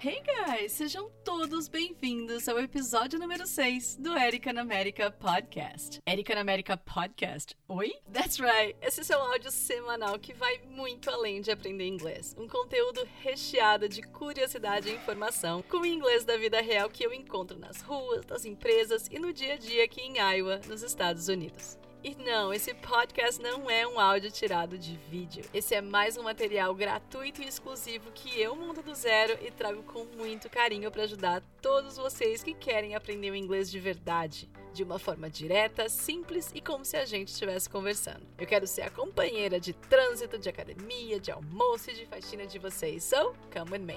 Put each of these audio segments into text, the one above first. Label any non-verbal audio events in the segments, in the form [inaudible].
Hey guys, sejam todos bem-vindos ao episódio número 6 do Erika na América Podcast. Erika na América Podcast? Oi? That's right, esse é seu áudio semanal que vai muito além de aprender inglês. Um conteúdo recheado de curiosidade e informação com o inglês da vida real que eu encontro nas ruas, nas empresas e no dia a dia aqui em Iowa, nos Estados Unidos. E não, esse podcast não é um áudio tirado de vídeo. Esse é mais um material gratuito e exclusivo que eu monto do zero e trago com muito carinho para ajudar todos vocês que querem aprender o inglês de verdade, de uma forma direta, simples e como se a gente estivesse conversando. Eu quero ser a companheira de trânsito, de academia, de almoço e de faxina de vocês. So, come with me.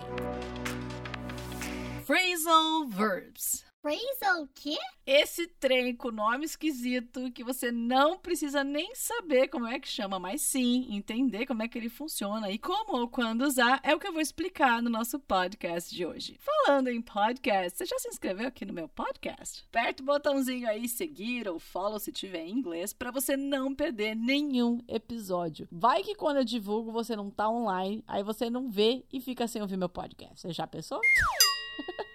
Phrasal verbs. Phrasal quê? Esse trem com nome esquisito que você não precisa nem saber como é que chama, mas sim entender como é que ele funciona e como ou quando usar é o que eu vou explicar no nosso podcast de hoje. Falando em podcast, você já se inscreveu aqui no meu podcast? Aperta o botãozinho aí seguir ou follow se tiver em inglês para você não perder nenhum episódio. Vai que quando eu divulgo você não tá online, aí você não vê e fica sem ouvir meu podcast. Você já pensou?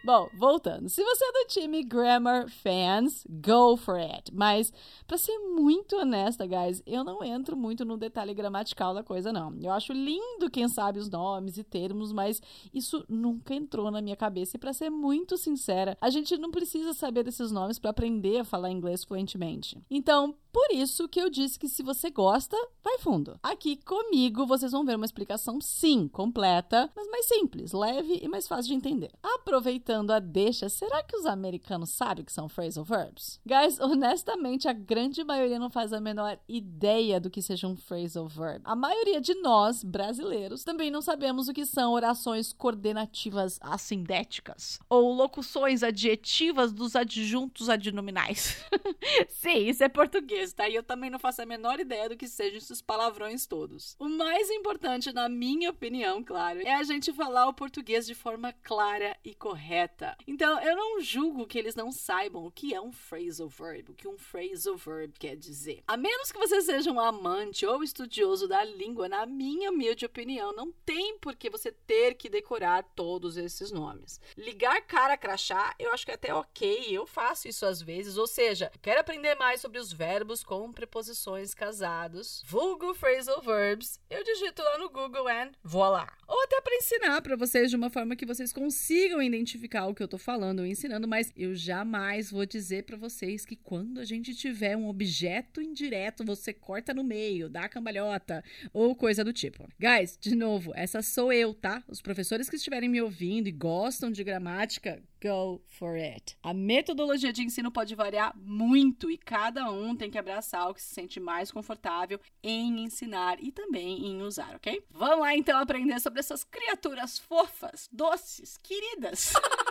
Bom, voltando. Se você é do time Grammar Fans, go for it. Mas, para ser muito honesta, guys, eu não entro muito no detalhe gramatical da coisa, não. Eu acho lindo quem sabe os nomes e termos, mas isso nunca entrou na minha cabeça. E, para ser muito sincera, a gente não precisa saber desses nomes para aprender a falar inglês fluentemente. Então, por isso que eu disse que se você gosta, vai fundo. Aqui comigo vocês vão ver uma explicação, sim, completa, mas mais simples, leve e mais fácil de entender. Aproveitando a deixa, será que os americanos sabem que são phrasal verbs? Guys, honestamente, a grande maioria não faz a menor ideia do que seja um phrasal verb. A maioria de nós, brasileiros, também não sabemos o que são orações coordenativas assindéticas ou locuções adjetivas dos adjuntos adnominais. [laughs] sim, isso é português tá? E eu também não faço a menor ideia do que sejam esses palavrões todos. O mais importante, na minha opinião, claro, é a gente falar o português de forma clara e correta. Então, eu não julgo que eles não saibam o que é um phrasal verb, o que um phrasal verb quer dizer. A menos que você seja um amante ou estudioso da língua, na minha humilde opinião, não tem por que você ter que decorar todos esses nomes. Ligar cara crachá, eu acho que é até ok, eu faço isso às vezes, ou seja, quero aprender mais sobre os verbos com preposições casados, vulgo phrasal verbs, eu digito lá no Google and voilá. Ou até para ensinar para vocês de uma forma que vocês consigam identificar o que eu tô falando ou ensinando, mas eu jamais vou dizer para vocês que quando a gente tiver um objeto indireto, você corta no meio, dá a cambalhota ou coisa do tipo. Guys, de novo, essa sou eu, tá? Os professores que estiverem me ouvindo e gostam de gramática, go for it. A metodologia de ensino pode variar muito e cada um tem que abraçar o que se sente mais confortável em ensinar e também em usar, ok? Vamos lá então aprender sobre essas criaturas fofas, doces, queridas. [laughs]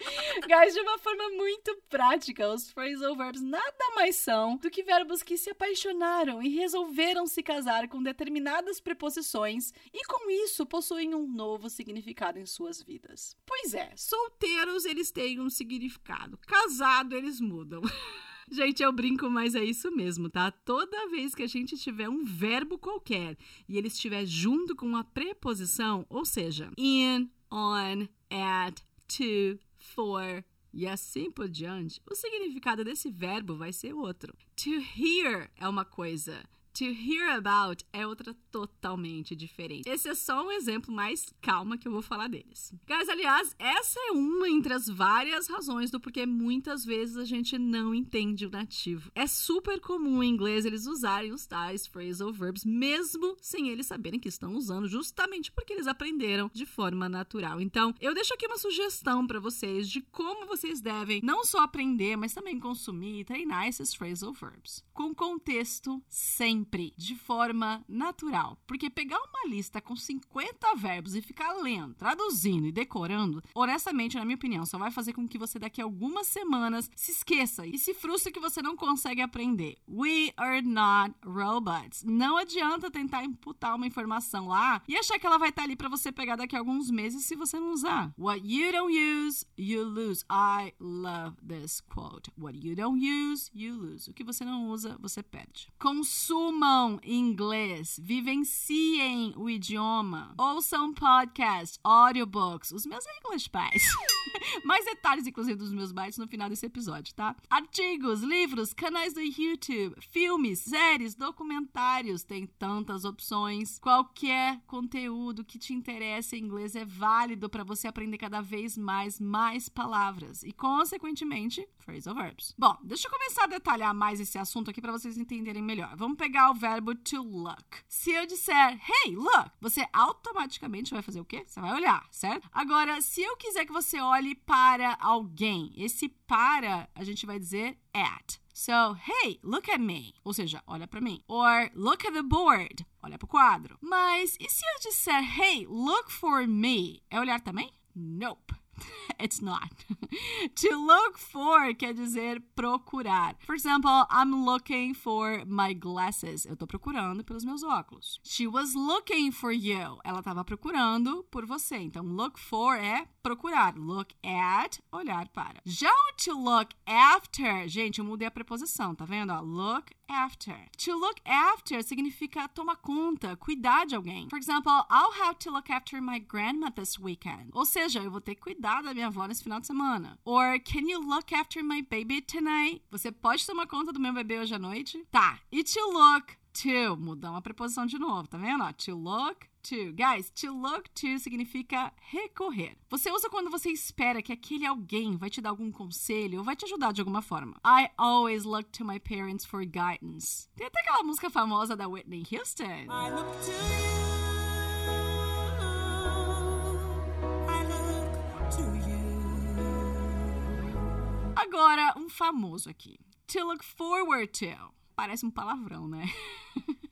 [laughs] Guys, de uma forma muito prática, os phrasal verbs nada mais são do que verbos que se apaixonaram e resolveram se casar com determinadas preposições e com isso possuem um novo significado em suas vidas. Pois é, solteiros eles têm um significado, casado eles mudam. [laughs] Gente, eu brinco, mas é isso mesmo, tá? Toda vez que a gente tiver um verbo qualquer e ele estiver junto com uma preposição, ou seja, in, on, at, to, for e assim por diante, o significado desse verbo vai ser outro. To hear é uma coisa. To hear about é outra totalmente diferente. Esse é só um exemplo mais calma que eu vou falar deles. Guys, aliás, essa é uma entre as várias razões do porquê muitas vezes a gente não entende o nativo. É super comum em inglês eles usarem os tais phrasal verbs, mesmo sem eles saberem que estão usando, justamente porque eles aprenderam de forma natural. Então, eu deixo aqui uma sugestão para vocês de como vocês devem não só aprender, mas também consumir e treinar esses phrasal verbs. Com contexto sempre sempre de forma natural. Porque pegar uma lista com 50 verbos e ficar lendo, traduzindo e decorando, honestamente, na minha opinião, só vai fazer com que você daqui a algumas semanas se esqueça e se frustre que você não consegue aprender. We are not robots. Não adianta tentar imputar uma informação lá e achar que ela vai estar ali para você pegar daqui a alguns meses se você não usar. What you don't use, you lose. I love this quote. What you don't use, you lose. O que você não usa, você perde. Consuma Durmam inglês, vivenciem o idioma, ouçam podcast, audiobooks, os meus English pais. [laughs] Mais detalhes, inclusive, dos meus bytes no final desse episódio, tá? Artigos, livros, canais do YouTube, filmes, séries, documentários, tem tantas opções. Qualquer conteúdo que te interesse em inglês é válido para você aprender cada vez mais mais palavras e, consequentemente, phrasal verbs. Bom, deixa eu começar a detalhar mais esse assunto aqui para vocês entenderem melhor. Vamos pegar o verbo to look. Se eu disser, hey, look, você automaticamente vai fazer o quê? Você vai olhar, certo? Agora, se eu quiser que você olhe para alguém, esse para a gente vai dizer at. So, hey, look at me. Ou seja, olha para mim. Or look at the board. Olha para o quadro. Mas e se eu disser, hey, look for me? É olhar também? Nope. It's not. [laughs] to look for quer dizer procurar. For example, I'm looking for my glasses. Eu tô procurando pelos meus óculos. She was looking for you. Ela estava procurando por você. Então, look for é procurar. Look at, olhar para. Já o to look after, gente, eu mudei a preposição, tá vendo? Look after. To look after significa tomar conta, cuidar de alguém. For example, I'll have to look after my grandma this weekend. Ou seja, eu vou ter que cuidar da minha avó nesse final de semana. Or can you look after my baby tonight? Você pode tomar conta do meu bebê hoje à noite? Tá. E to look to, mudar uma preposição de novo, tá vendo? Ó, to look to. Guys, to look to significa recorrer. Você usa quando você espera que aquele alguém vai te dar algum conselho ou vai te ajudar de alguma forma. I always look to my parents for guidance. Tem até aquela música famosa da Whitney Houston. I look to you. Agora, um famoso aqui. To look forward to. Parece um palavrão, né? [laughs]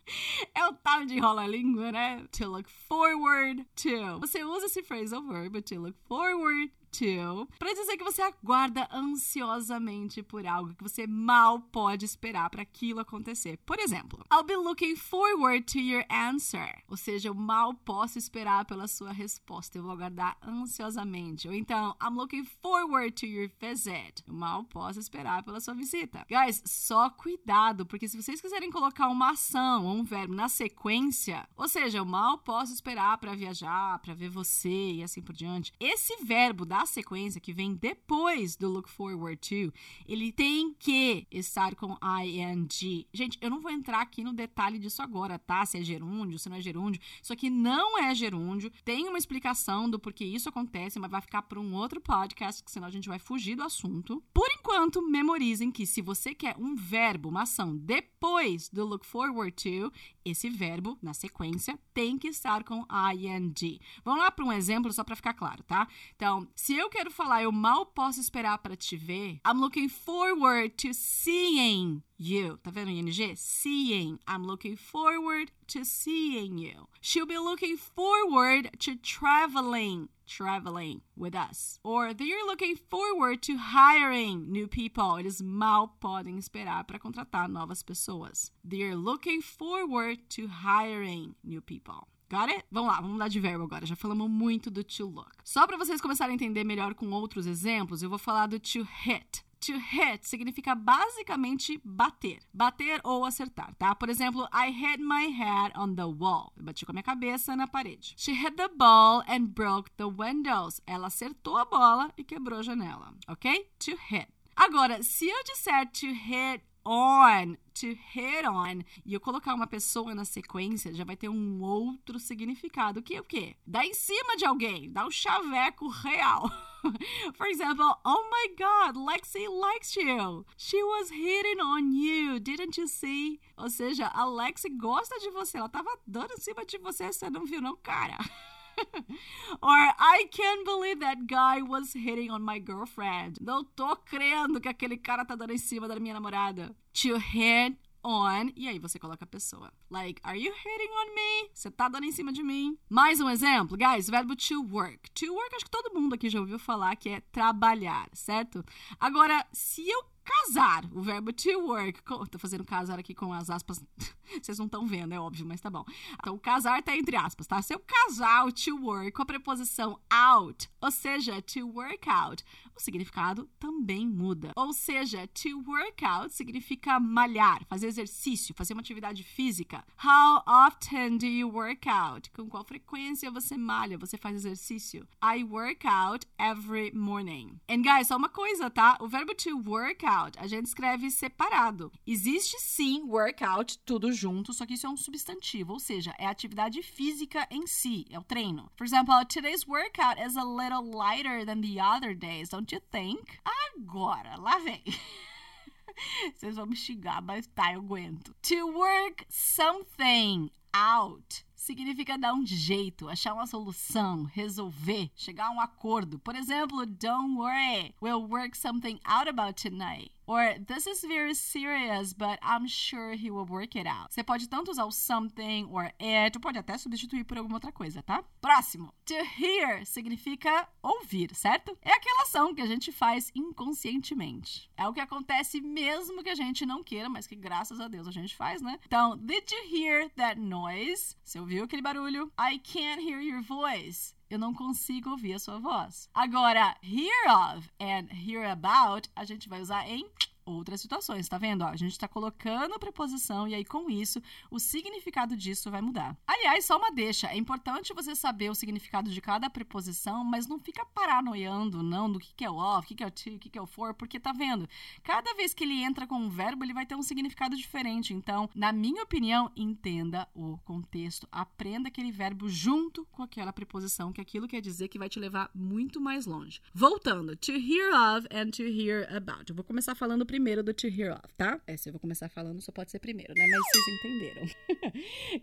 é o tal de enrola-língua, né? To look forward to. Você usa esse phrasal verb, to look forward to, para dizer que você aguarda ansiosamente por algo que você mal pode esperar para aquilo acontecer. Por exemplo, I'll be looking forward to your answer. Ou seja, eu mal posso esperar pela sua resposta. Eu vou aguardar ansiosamente. Ou então, I'm looking forward to your visit. Eu mal posso esperar pela sua visita. Guys, só cuidado, porque se vocês quiserem colocar uma ação ou um verbo na sequência, ou seja, eu mal posso esperar para viajar, para ver você e assim por diante. Esse verbo da sequência que vem depois do look forward to, ele tem que estar com ing. Gente, eu não vou entrar aqui no detalhe disso agora, tá? Se é gerúndio, se não é gerúndio. Isso aqui não é gerúndio. Tem uma explicação do porquê isso acontece, mas vai ficar para um outro podcast, que senão a gente vai fugir do assunto. Por enquanto, memorizem que se você quer um verbo, uma ação depois do look forward to, esse verbo na sequência tem que estar com ing. Vamos lá para um exemplo só para ficar claro, tá? Então, se eu quero falar, eu mal posso esperar para te ver. I'm looking forward to seeing you. Tá vendo ing? Seeing. I'm looking forward to seeing you. She'll be looking forward to traveling traveling with us. Or they're looking forward to hiring new people. Eles mal podem esperar para contratar novas pessoas. They're looking forward to hiring new people. Got it? Vamos lá, vamos mudar de verbo agora. Já falamos muito do to look. Só para vocês começarem a entender melhor com outros exemplos, eu vou falar do to hit. To hit significa basicamente bater. Bater ou acertar, tá? Por exemplo, I hit my head on the wall. Eu bati com a minha cabeça na parede. She hit the ball and broke the windows. Ela acertou a bola e quebrou a janela, ok? To hit. Agora, se eu disser to hit on, to hit on, e eu colocar uma pessoa na sequência, já vai ter um outro significado, que é o quê? Dar em cima de alguém, dar um chaveco real. [laughs] [laughs] For example, oh my god, Lexi likes you. She was hitting on you, didn't you see? Ou seja, a Lexi gosta de você, ela tava dando em cima de você, você não viu não, cara? [laughs] Or I can't believe that guy was hitting on my girlfriend. Não tô crendo que aquele cara tá dando em cima da minha namorada. To hit on, e aí você coloca a pessoa. Like, are you hitting on me? Você tá dando em cima de mim? Mais um exemplo, guys, verbo to work. To work, acho que todo mundo aqui já ouviu falar que é trabalhar, certo? Agora, se eu casar, o verbo to work. Tô fazendo casar aqui com as aspas. [laughs] Vocês não estão vendo, é óbvio, mas tá bom. Então, casar tá entre aspas, tá? Se eu casar o to work com a preposição out, ou seja, to work out, o significado também muda. Ou seja, to work out significa malhar, fazer exercício, fazer uma atividade física. How often do you work out? Com qual frequência você malha, você faz exercício? I work out every morning. And guys, só uma coisa, tá? O verbo to work out, a gente escreve separado. Existe sim workout, tudo junto, só que isso é um substantivo, ou seja, é a atividade física em si, é o treino. For example, today's workout is a little lighter than the other days, you think? Agora, lá vem. [laughs] Vocês vão me xingar, mas tá, eu aguento. To work something out significa dar um jeito, achar uma solução, resolver, chegar a um acordo. Por exemplo, don't worry, we'll work something out about tonight. Or this is very serious, but I'm sure he will work it out. Você pode tanto usar o something or it, pode até substituir por alguma outra coisa, tá? Próximo. To hear significa ouvir, certo? É aquela ação que a gente faz inconscientemente. É o que acontece mesmo que a gente não queira, mas que graças a Deus a gente faz, né? Então, did you hear that noise? Você ouviu aquele barulho? I can't hear your voice eu não consigo ouvir a sua voz. Agora, hear of and hear about, a gente vai usar em outras situações, tá vendo? Ó, a gente está colocando a preposição e aí com isso o significado disso vai mudar. Aliás, só uma deixa, é importante você saber o significado de cada preposição, mas não fica paranoiando não do que, que é o of, o que, que é o to, o que, que é o for, porque tá vendo? Cada vez que ele entra com um verbo, ele vai ter um significado diferente. Então, na minha opinião, entenda o contexto, aprenda aquele verbo junto com aquela preposição, que aquilo quer dizer que vai te levar muito mais longe. Voltando, to hear of and to hear about. Eu vou começar falando primeiro primeiro do To Hear Of, tá? É, se eu vou começar falando, só pode ser primeiro, né? Mas vocês entenderam.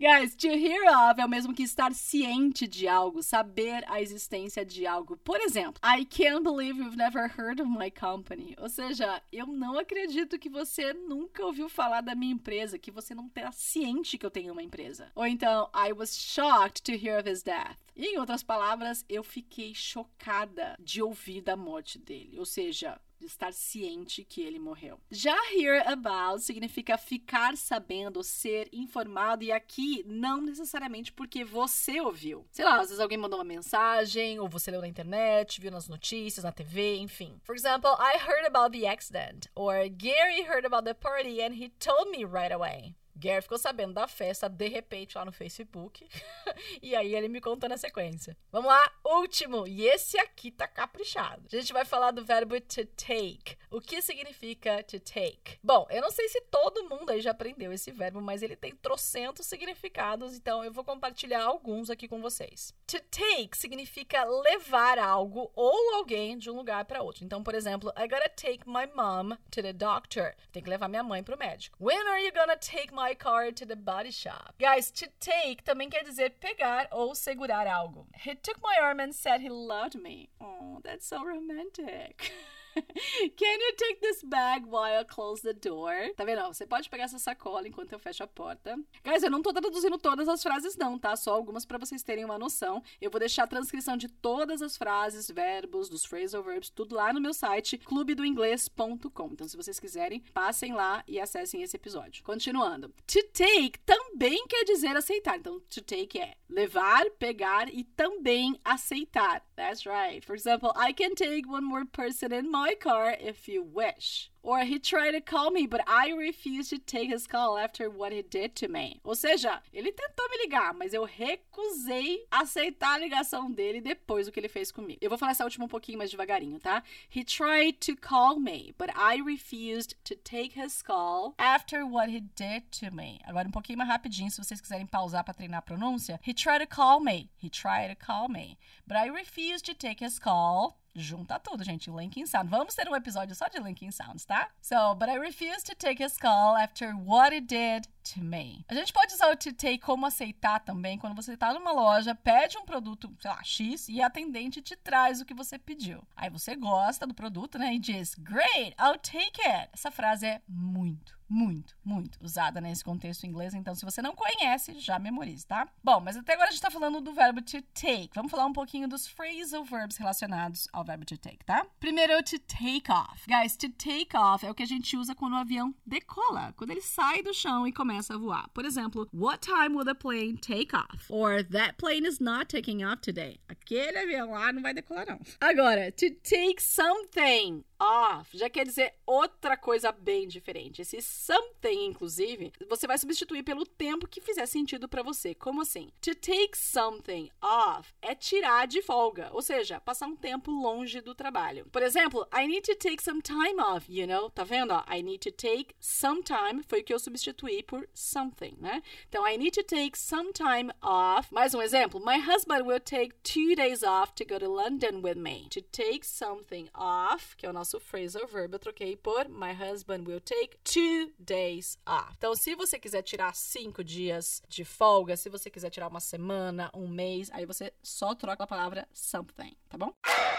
[laughs] Guys, To Hear Of é o mesmo que estar ciente de algo, saber a existência de algo. Por exemplo, I can't believe you've never heard of my company. Ou seja, eu não acredito que você nunca ouviu falar da minha empresa, que você não está ciente que eu tenho uma empresa. Ou então, I was shocked to hear of his death. E, em outras palavras, eu fiquei chocada de ouvir da morte dele. Ou seja, estar ciente que ele morreu. Já hear about significa ficar sabendo, ser informado, e aqui não necessariamente porque você ouviu. Sei lá, às vezes alguém mandou uma mensagem, ou você leu na internet, viu nas notícias, na TV, enfim. For example, I heard about the accident, or Gary heard about the party and he told me right away. Gary ficou sabendo da festa de repente lá no Facebook. [laughs] e aí ele me contou na sequência. Vamos lá, último. E esse aqui tá caprichado. A gente vai falar do verbo to take. O que significa to take? Bom, eu não sei se todo mundo aí já aprendeu esse verbo, mas ele tem trocentos significados, então eu vou compartilhar alguns aqui com vocês. To take significa levar algo ou alguém de um lugar para outro. Então, por exemplo, I gotta take my mom to the doctor. Tem que levar minha mãe pro médico. When are you gonna take my car to the body shop? Guys, to take também quer dizer pegar ou segurar algo. He took my arm and said he loved me. Oh, that's so romantic. [laughs] [laughs] Can you take this bag while I close the door? Tá vendo? Você pode pegar essa sacola enquanto eu fecho a porta. Guys, eu não tô traduzindo todas as frases não, tá? Só algumas para vocês terem uma noção. Eu vou deixar a transcrição de todas as frases, verbos, dos phrasal verbs, tudo lá no meu site clubedoinglês.com. Então, se vocês quiserem, passem lá e acessem esse episódio. Continuando. To take também quer dizer aceitar. Então, to take é levar, pegar e também aceitar. That's right. For example, I can take one more person in my car if you wish. Or he tried to call me, but I refused to take his call after what he did to me. Ou seja, ele tentou me ligar, mas eu recusei aceitar a ligação dele depois do que ele fez comigo. Eu vou falar essa última um pouquinho mais devagarinho, tá? He tried to call me, but I refused to take his call after what he did to me. Agora um pouquinho mais rapidinho, se vocês quiserem pausar para treinar a pronúncia. He tried to call me. He tried to call me, but I refused to take his call junta tudo, gente. Linking Sound. Vamos ter um episódio só de Linking Sounds, tá? So, but I refuse to take his call after what he did to me. A gente pode usar o to take como aceitar também quando você tá numa loja, pede um produto, sei lá, X, e a atendente te traz o que você pediu. Aí você gosta do produto, né? E diz, great, I'll take it. Essa frase é muito muito, muito usada nesse contexto inglês. Então, se você não conhece, já memorize, tá? Bom, mas até agora a gente tá falando do verbo to take. Vamos falar um pouquinho dos phrasal verbs relacionados ao verbo to take, tá? Primeiro, to take off. Guys, to take off é o que a gente usa quando o avião decola, quando ele sai do chão e começa a voar. Por exemplo, what time will the plane take off? Or that plane is not taking off today. Aquele avião lá não vai decolar, não. Agora, to take something off já quer dizer outra coisa bem diferente. Esse something, inclusive, você vai substituir pelo tempo que fizer sentido para você. Como assim? To take something off é tirar de folga, ou seja, passar um tempo longe do trabalho. Por exemplo, I need to take some time off, you know? Tá vendo? Ó? I need to take some time foi o que eu substituí por something, né? Então, I need to take some time off. Mais um exemplo. My husband will take two days off to go to London with me. To take something off, que é o nosso phrasal verb, eu troquei por My husband will take two days off. Então, se você quiser tirar cinco dias de folga, se você quiser tirar uma semana, um mês, aí você só troca a palavra something, tá bom?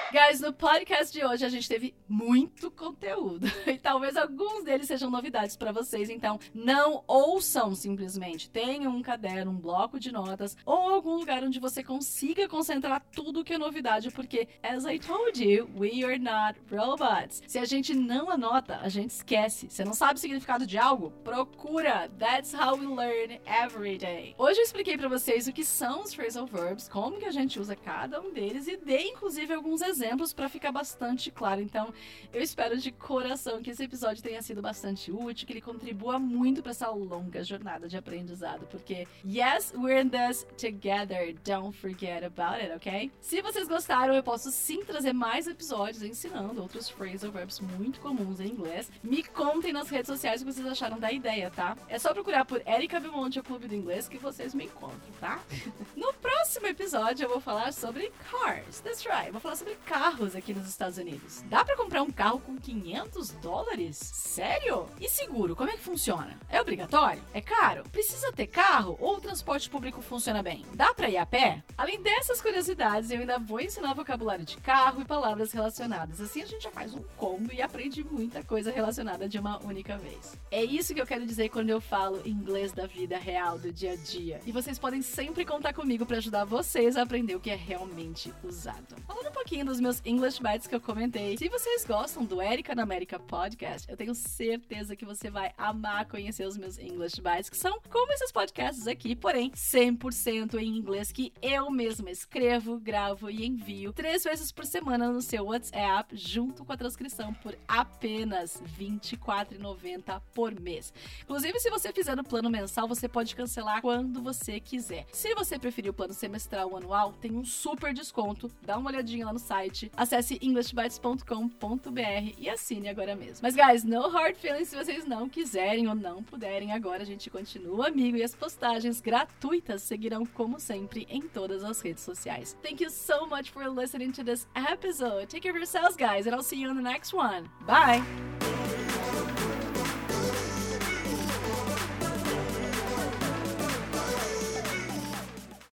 Guys, no podcast de hoje a gente teve muito conteúdo [laughs] e talvez alguns deles sejam novidades para vocês, então não ouçam simplesmente. Tenham um caderno, um bloco de notas ou algum lugar onde você consiga concentrar tudo que é novidade, porque as I told you, we are not robots. Se a gente não anota, a gente esquece. Você não sabe o significado de algo? Procura. That's how we learn every day. Hoje eu expliquei para vocês o que são os phrasal verbs, como que a gente usa cada um deles e dei inclusive alguns exemplos para ficar bastante claro. Então, eu espero de coração que esse episódio tenha sido bastante útil, que ele contribua muito para essa longa jornada de aprendizado, porque yes, we're in this together. Don't forget about it, ok? Se vocês gostaram, eu posso sim trazer mais episódios ensinando outros phrasal verbs muito comuns em inglês. Me contem nas redes sociais o que vocês acharam da ideia, tá? É só procurar por Erika Belmonte, o Clube do Inglês, que vocês me encontram, tá? [laughs] no próximo episódio eu vou falar sobre cars. That's right. vou falar sobre carros aqui nos Estados Unidos. Dá para comprar um carro com 500 dólares? Sério? E seguro, como é que funciona? É obrigatório? É caro? Precisa ter carro ou o transporte público funciona bem? Dá para ir a pé? Além dessas curiosidades, eu ainda vou ensinar vocabulário de carro e palavras relacionadas. Assim a gente já faz um combo e aprende muita coisa relacionada de uma única vez. É isso que eu quero dizer quando eu falo inglês da vida real, do dia a dia. E vocês podem sempre contar comigo para ajudar vocês a aprender o que é realmente usado. Falando um pouquinho dos meus English Bites que eu comentei. Se vocês gostam do Erika na América Podcast, eu tenho certeza que você vai amar conhecer os meus English Bites, que são como esses podcasts aqui, porém 100% em inglês que eu mesma escrevo, gravo e envio três vezes por semana no seu WhatsApp, junto com a transcrição por apenas R$ 24,90 por mês. Inclusive, se você fizer no plano mensal, você pode cancelar quando você quiser. Se você preferir o plano semestral ou anual, tem um super desconto. Dá uma olhadinha lá no site Acesse englishbytes.com.br e assine agora mesmo. Mas, guys, no hard feelings se vocês não quiserem ou não puderem. Agora a gente continua amigo e as postagens gratuitas seguirão, como sempre, em todas as redes sociais. Thank you so much for listening to this episode. Take care of yourselves, guys, and I'll see you in the next one. Bye!